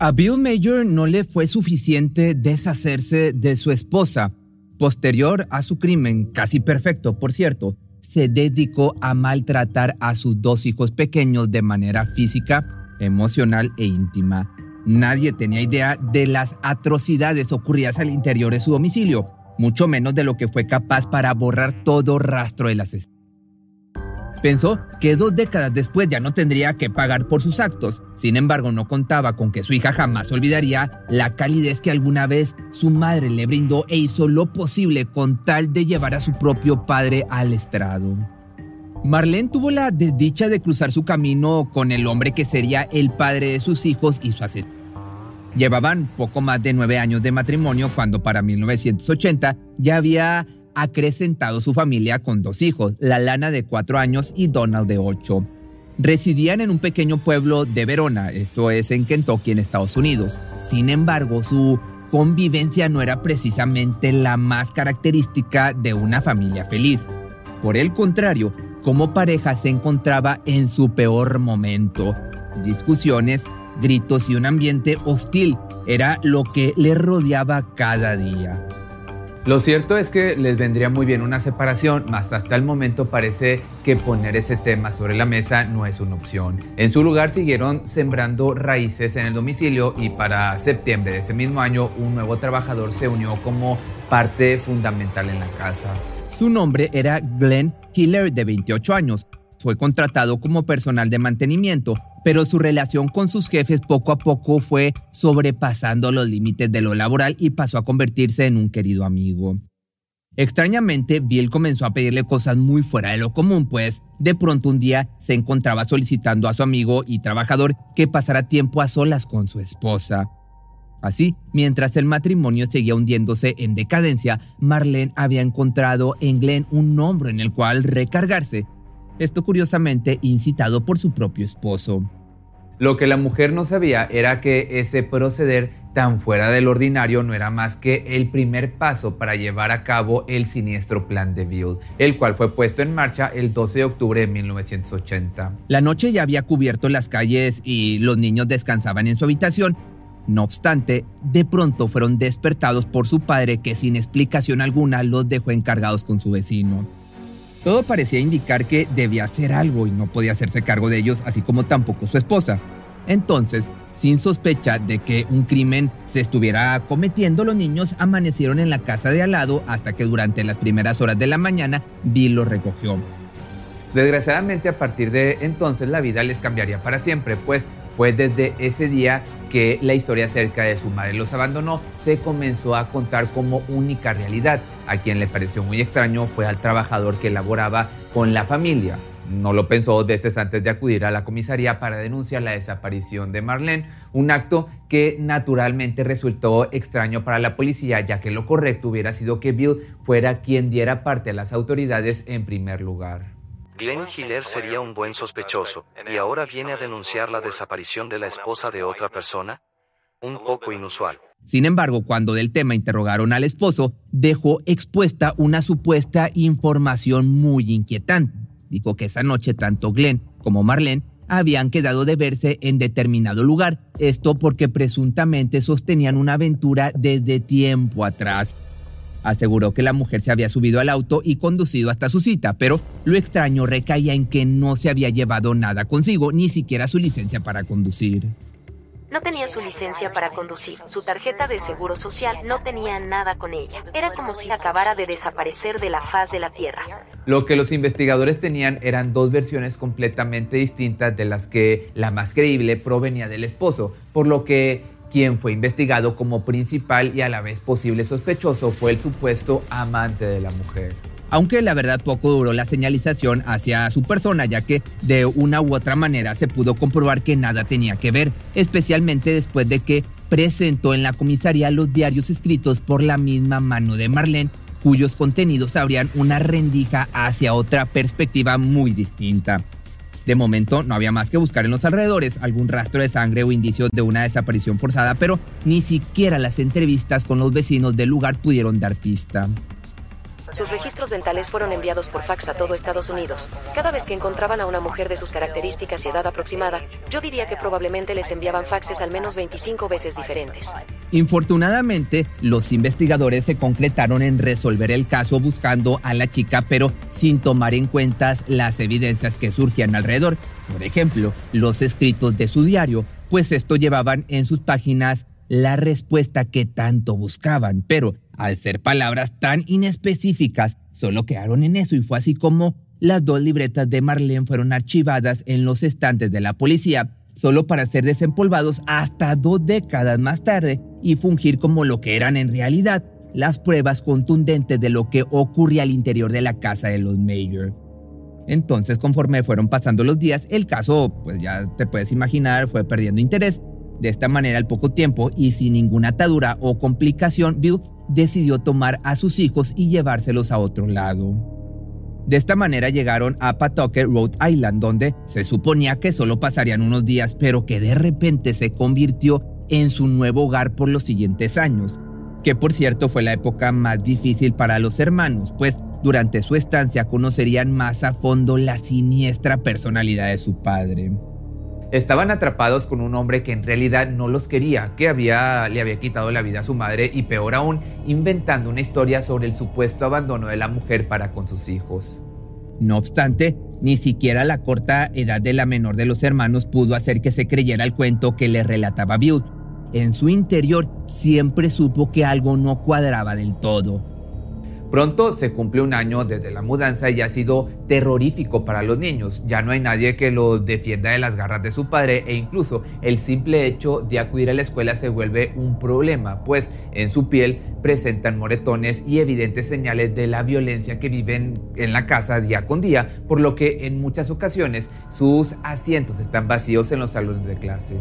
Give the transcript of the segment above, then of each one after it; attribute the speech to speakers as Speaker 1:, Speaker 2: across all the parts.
Speaker 1: A Bill Major no le fue suficiente deshacerse de su esposa. Posterior a su crimen, casi perfecto por cierto, se dedicó a maltratar a sus dos hijos pequeños de manera física, emocional e íntima. Nadie tenía idea de las atrocidades ocurridas al interior de su domicilio, mucho menos de lo que fue capaz para borrar todo rastro del asesino. Pensó que dos décadas después ya no tendría que pagar por sus actos. Sin embargo, no contaba con que su hija jamás olvidaría la calidez que alguna vez su madre le brindó e hizo lo posible con tal de llevar a su propio padre al estrado. Marlene tuvo la desdicha de cruzar su camino con el hombre que sería el padre de sus hijos y su asesino. Llevaban poco más de nueve años de matrimonio cuando para 1980 ya había acrecentado su familia con dos hijos, la Lana de cuatro años y Donald de ocho. Residían en un pequeño pueblo de Verona, esto es en Kentucky, en Estados Unidos. Sin embargo, su convivencia no era precisamente la más característica de una familia feliz. Por el contrario, como pareja se encontraba en su peor momento. Discusiones, gritos y un ambiente hostil era lo que le rodeaba cada día.
Speaker 2: Lo cierto es que les vendría muy bien una separación, mas hasta el momento parece que poner ese tema sobre la mesa no es una opción. En su lugar siguieron sembrando raíces en el domicilio y para septiembre de ese mismo año un nuevo trabajador se unió como parte fundamental en la casa.
Speaker 1: Su nombre era Glenn Killer de 28 años. Fue contratado como personal de mantenimiento, pero su relación con sus jefes poco a poco fue sobrepasando los límites de lo laboral y pasó a convertirse en un querido amigo. Extrañamente, Bill comenzó a pedirle cosas muy fuera de lo común, pues de pronto un día se encontraba solicitando a su amigo y trabajador que pasara tiempo a solas con su esposa. Así, mientras el matrimonio seguía hundiéndose en decadencia, Marlene había encontrado en Glenn un hombro en el cual recargarse esto curiosamente incitado por su propio esposo.
Speaker 2: Lo que la mujer no sabía era que ese proceder tan fuera del ordinario no era más que el primer paso para llevar a cabo el siniestro plan de Bill, el cual fue puesto en marcha el 12 de octubre de 1980.
Speaker 1: La noche ya había cubierto las calles y los niños descansaban en su habitación. No obstante, de pronto fueron despertados por su padre que sin explicación alguna los dejó encargados con su vecino. Todo parecía indicar que debía hacer algo y no podía hacerse cargo de ellos, así como tampoco su esposa. Entonces, sin sospecha de que un crimen se estuviera cometiendo, los niños amanecieron en la casa de al lado hasta que durante las primeras horas de la mañana Bill los recogió.
Speaker 2: Desgraciadamente a partir de entonces la vida les cambiaría para siempre, pues fue desde ese día que la historia acerca de su madre los abandonó se comenzó a contar como única realidad. A quien le pareció muy extraño fue al trabajador que laboraba con la familia. No lo pensó dos veces antes de acudir a la comisaría para denunciar la desaparición de Marlene, un acto que naturalmente resultó extraño para la policía, ya que lo correcto hubiera sido que Bill fuera quien diera parte a las autoridades en primer lugar.
Speaker 3: Glenn Hiller sería un buen sospechoso, y ahora viene a denunciar la desaparición de la esposa de otra persona? Un poco inusual.
Speaker 1: Sin embargo, cuando del tema interrogaron al esposo, dejó expuesta una supuesta información muy inquietante. Dijo que esa noche tanto Glenn como Marlene habían quedado de verse en determinado lugar, esto porque presuntamente sostenían una aventura desde tiempo atrás Aseguró que la mujer se había subido al auto y conducido hasta su cita, pero lo extraño recaía en que no se había llevado nada consigo, ni siquiera su licencia para conducir.
Speaker 4: No tenía su licencia para conducir, su tarjeta de seguro social no tenía nada con ella. Era como si acabara de desaparecer de la faz de la Tierra.
Speaker 2: Lo que los investigadores tenían eran dos versiones completamente distintas de las que la más creíble provenía del esposo, por lo que quien fue investigado como principal y a la vez posible sospechoso fue el supuesto amante de la mujer.
Speaker 1: Aunque la verdad poco duró la señalización hacia su persona, ya que de una u otra manera se pudo comprobar que nada tenía que ver, especialmente después de que presentó en la comisaría los diarios escritos por la misma mano de Marlene, cuyos contenidos abrían una rendija hacia otra perspectiva muy distinta. De momento no había más que buscar en los alrededores algún rastro de sangre o indicios de una desaparición forzada, pero ni siquiera las entrevistas con los vecinos del lugar pudieron dar pista.
Speaker 4: Sus registros dentales fueron enviados por fax a todo Estados Unidos. Cada vez que encontraban a una mujer de sus características y edad aproximada, yo diría que probablemente les enviaban faxes al menos 25 veces diferentes.
Speaker 1: Infortunadamente, los investigadores se concretaron en resolver el caso buscando a la chica, pero sin tomar en cuenta las evidencias que surgían alrededor. Por ejemplo, los escritos de su diario, pues esto llevaban en sus páginas la respuesta que tanto buscaban, pero al ser palabras tan inespecíficas, solo quedaron en eso y fue así como las dos libretas de Marlene fueron archivadas en los estantes de la policía, solo para ser desempolvados hasta dos décadas más tarde y fungir como lo que eran en realidad las pruebas contundentes de lo que ocurría al interior de la casa de los Mayor. Entonces, conforme fueron pasando los días, el caso, pues ya te puedes imaginar, fue perdiendo interés de esta manera, al poco tiempo y sin ninguna atadura o complicación, Bill decidió tomar a sus hijos y llevárselos a otro lado. De esta manera llegaron a Pawtucket, Rhode Island, donde se suponía que solo pasarían unos días, pero que de repente se convirtió en su nuevo hogar por los siguientes años, que por cierto fue la época más difícil para los hermanos, pues durante su estancia conocerían más a fondo la siniestra personalidad de su padre.
Speaker 2: Estaban atrapados con un hombre que en realidad no los quería, que había, le había quitado la vida a su madre y peor aún, inventando una historia sobre el supuesto abandono de la mujer para con sus hijos.
Speaker 1: No obstante, ni siquiera la corta edad de la menor de los hermanos pudo hacer que se creyera el cuento que le relataba Bill. En su interior siempre supo que algo no cuadraba del todo.
Speaker 2: Pronto se cumple un año desde la mudanza y ha sido terrorífico para los niños. Ya no hay nadie que los defienda de las garras de su padre e incluso el simple hecho de acudir a la escuela se vuelve un problema, pues en su piel presentan moretones y evidentes señales de la violencia que viven en la casa día con día, por lo que en muchas ocasiones sus asientos están vacíos en los salones de clase.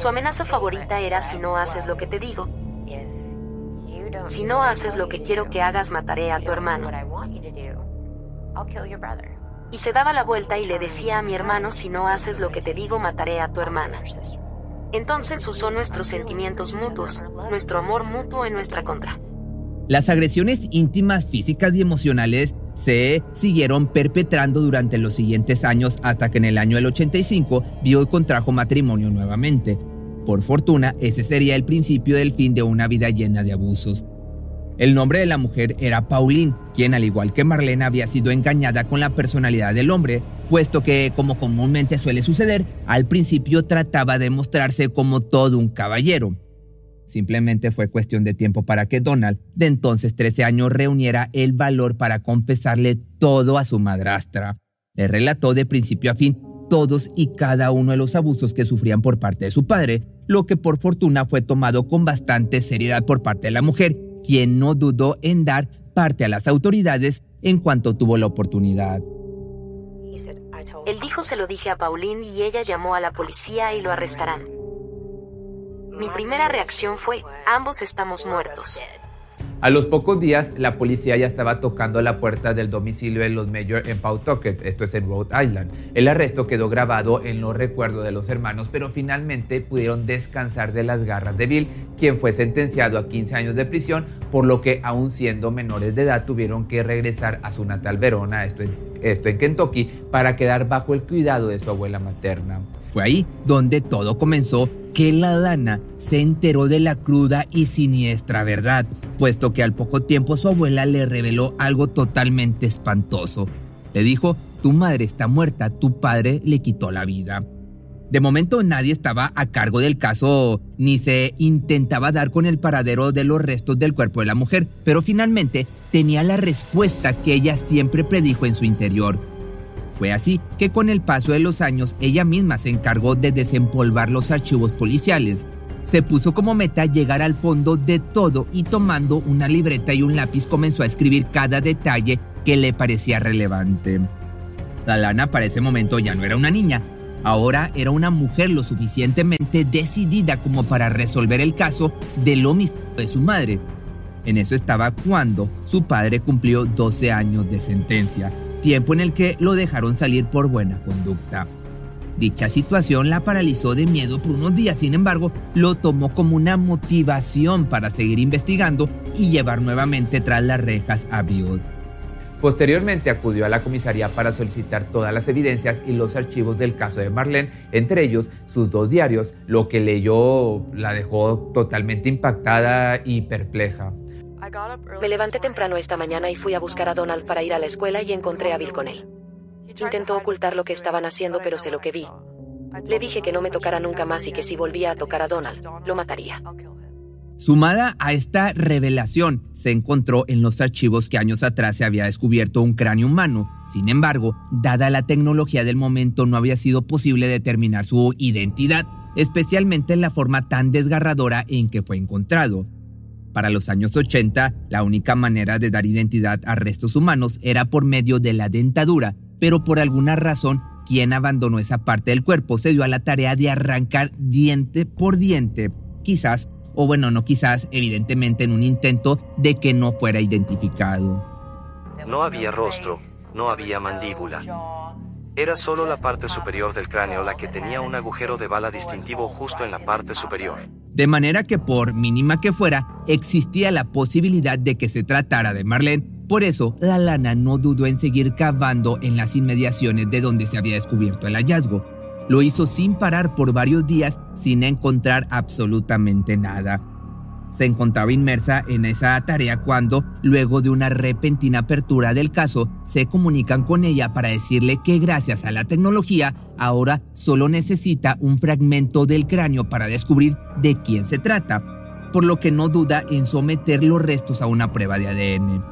Speaker 4: Su amenaza favorita era si no haces lo que te digo, si no haces lo que quiero que hagas, mataré a tu hermano. Y se daba la vuelta y le decía a mi hermano, si no haces lo que te digo, mataré a tu hermana. Entonces usó nuestros sentimientos mutuos, nuestro amor mutuo en nuestra contra.
Speaker 1: Las agresiones íntimas, físicas y emocionales se siguieron perpetrando durante los siguientes años hasta que en el año del 85 vio y contrajo matrimonio nuevamente. Por fortuna, ese sería el principio del fin de una vida llena de abusos. El nombre de la mujer era Pauline, quien al igual que Marlene había sido engañada con la personalidad del hombre, puesto que, como comúnmente suele suceder, al principio trataba de mostrarse como todo un caballero. Simplemente fue cuestión de tiempo para que Donald, de entonces 13 años, reuniera el valor para confesarle todo a su madrastra. Le relató de principio a fin todos y cada uno de los abusos que sufrían por parte de su padre, lo que por fortuna fue tomado con bastante seriedad por parte de la mujer, quien no dudó en dar parte a las autoridades en cuanto tuvo la oportunidad.
Speaker 4: Él dijo se lo dije a Pauline y ella llamó a la policía y lo arrestarán. Mi primera reacción fue, ambos estamos muertos.
Speaker 2: A los pocos días, la policía ya estaba tocando la puerta del domicilio de los Mayor en Pawtucket, esto es en Rhode Island. El arresto quedó grabado en los recuerdos de los hermanos, pero finalmente pudieron descansar de las garras de Bill, quien fue sentenciado a 15 años de prisión, por lo que aún siendo menores de edad tuvieron que regresar a su natal Verona, esto en, esto en Kentucky, para quedar bajo el cuidado de su abuela materna.
Speaker 1: Fue ahí donde todo comenzó que la Dana se enteró de la cruda y siniestra verdad, puesto que al poco tiempo su abuela le reveló algo totalmente espantoso. Le dijo, tu madre está muerta, tu padre le quitó la vida. De momento nadie estaba a cargo del caso ni se intentaba dar con el paradero de los restos del cuerpo de la mujer, pero finalmente tenía la respuesta que ella siempre predijo en su interior fue así que con el paso de los años ella misma se encargó de desempolvar los archivos policiales. Se puso como meta llegar al fondo de todo y tomando una libreta y un lápiz comenzó a escribir cada detalle que le parecía relevante. Dalana para ese momento ya no era una niña, ahora era una mujer lo suficientemente decidida como para resolver el caso del homicidio de su madre. En eso estaba cuando su padre cumplió 12 años de sentencia tiempo en el que lo dejaron salir por buena conducta. Dicha situación la paralizó de miedo por unos días, sin embargo, lo tomó como una motivación para seguir investigando y llevar nuevamente tras las rejas a Bill.
Speaker 2: Posteriormente acudió a la comisaría para solicitar todas las evidencias y los archivos del caso de Marlene, entre ellos sus dos diarios, lo que leyó la dejó totalmente impactada y perpleja.
Speaker 4: Me levanté temprano esta mañana y fui a buscar a Donald para ir a la escuela y encontré a Bill con él. Intentó ocultar lo que estaban haciendo, pero sé lo que vi. Le dije que no me tocara nunca más y que si volvía a tocar a Donald, lo mataría.
Speaker 1: Sumada a esta revelación, se encontró en los archivos que años atrás se había descubierto un cráneo humano. Sin embargo, dada la tecnología del momento, no había sido posible determinar su identidad, especialmente en la forma tan desgarradora en que fue encontrado. Para los años 80, la única manera de dar identidad a restos humanos era por medio de la dentadura, pero por alguna razón, quien abandonó esa parte del cuerpo se dio a la tarea de arrancar diente por diente, quizás, o bueno, no quizás, evidentemente en un intento de que no fuera identificado.
Speaker 3: No había rostro, no había mandíbula. Era solo la parte superior del cráneo la que tenía un agujero de bala distintivo justo en la parte superior.
Speaker 1: De manera que por mínima que fuera, existía la posibilidad de que se tratara de Marlene. Por eso, la lana no dudó en seguir cavando en las inmediaciones de donde se había descubierto el hallazgo. Lo hizo sin parar por varios días sin encontrar absolutamente nada se encontraba inmersa en esa tarea cuando, luego de una repentina apertura del caso, se comunican con ella para decirle que gracias a la tecnología ahora solo necesita un fragmento del cráneo para descubrir de quién se trata, por lo que no duda en someter los restos a una prueba de ADN.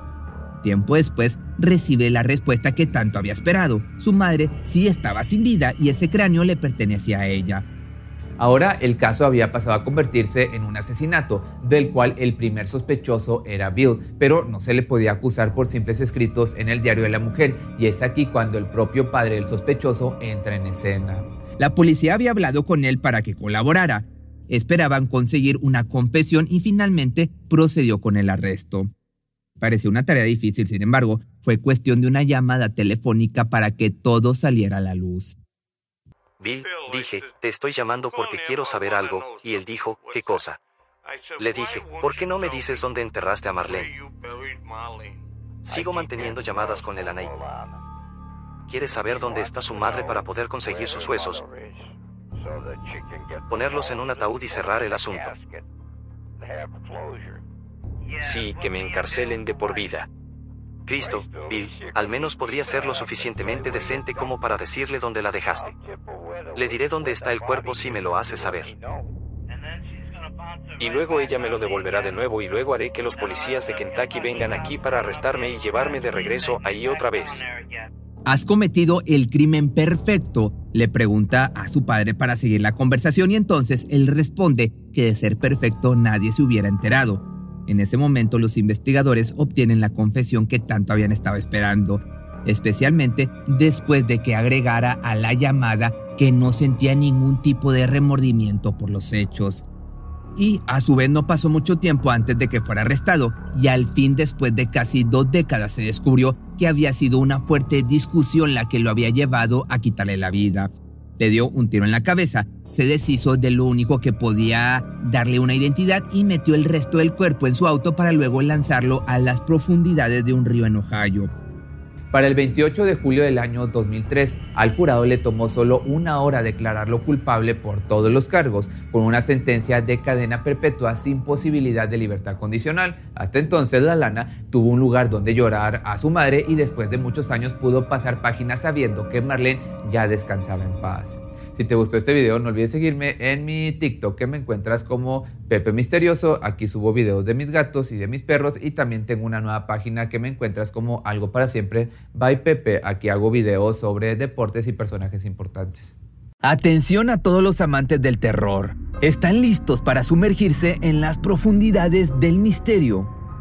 Speaker 1: Tiempo después, recibe la respuesta que tanto había esperado. Su madre sí estaba sin vida y ese cráneo le pertenecía a ella.
Speaker 2: Ahora el caso había pasado a convertirse en un asesinato, del cual el primer sospechoso era Bill, pero no se le podía acusar por simples escritos en el diario de la mujer, y es aquí cuando el propio padre del sospechoso entra en escena.
Speaker 1: La policía había hablado con él para que colaborara. Esperaban conseguir una confesión y finalmente procedió con el arresto. Parecía una tarea difícil, sin embargo, fue cuestión de una llamada telefónica para que todo saliera a la luz.
Speaker 3: Bill, dije, te estoy llamando porque quiero saber algo, y él dijo, ¿qué cosa? Le dije, ¿por qué no me dices dónde enterraste a Marlene? Sigo manteniendo llamadas con el Anaí. Quiere saber dónde está su madre para poder conseguir sus huesos, ponerlos en un ataúd y cerrar el asunto.
Speaker 5: Sí, que me encarcelen de por vida.
Speaker 3: Cristo, Bill, al menos podría ser lo suficientemente decente como para decirle dónde la dejaste. Le diré dónde está el cuerpo si me lo hace saber.
Speaker 5: Y luego ella me lo devolverá de nuevo y luego haré que los policías de Kentucky vengan aquí para arrestarme y llevarme de regreso ahí otra vez.
Speaker 1: ¿Has cometido el crimen perfecto? Le pregunta a su padre para seguir la conversación y entonces él responde que de ser perfecto nadie se hubiera enterado. En ese momento los investigadores obtienen la confesión que tanto habían estado esperando, especialmente después de que agregara a la llamada que no sentía ningún tipo de remordimiento por los hechos. Y a su vez no pasó mucho tiempo antes de que fuera arrestado y al fin después de casi dos décadas se descubrió que había sido una fuerte discusión la que lo había llevado a quitarle la vida le dio un tiro en la cabeza, se deshizo de lo único que podía darle una identidad y metió el resto del cuerpo en su auto para luego lanzarlo a las profundidades de un río en Ohio.
Speaker 2: Para el 28 de julio del año 2003, al jurado le tomó solo una hora declararlo culpable por todos los cargos, con una sentencia de cadena perpetua sin posibilidad de libertad condicional. Hasta entonces, la lana tuvo un lugar donde llorar a su madre y después de muchos años pudo pasar páginas sabiendo que Marlene ya descansaba en paz. Si te gustó este video, no olvides seguirme en mi TikTok que me encuentras como Pepe Misterioso. Aquí subo videos de mis gatos y de mis perros y también tengo una nueva página que me encuentras como Algo para Siempre by Pepe. Aquí hago videos sobre deportes y personajes importantes.
Speaker 1: Atención a todos los amantes del terror. ¿Están listos para sumergirse en las profundidades del misterio?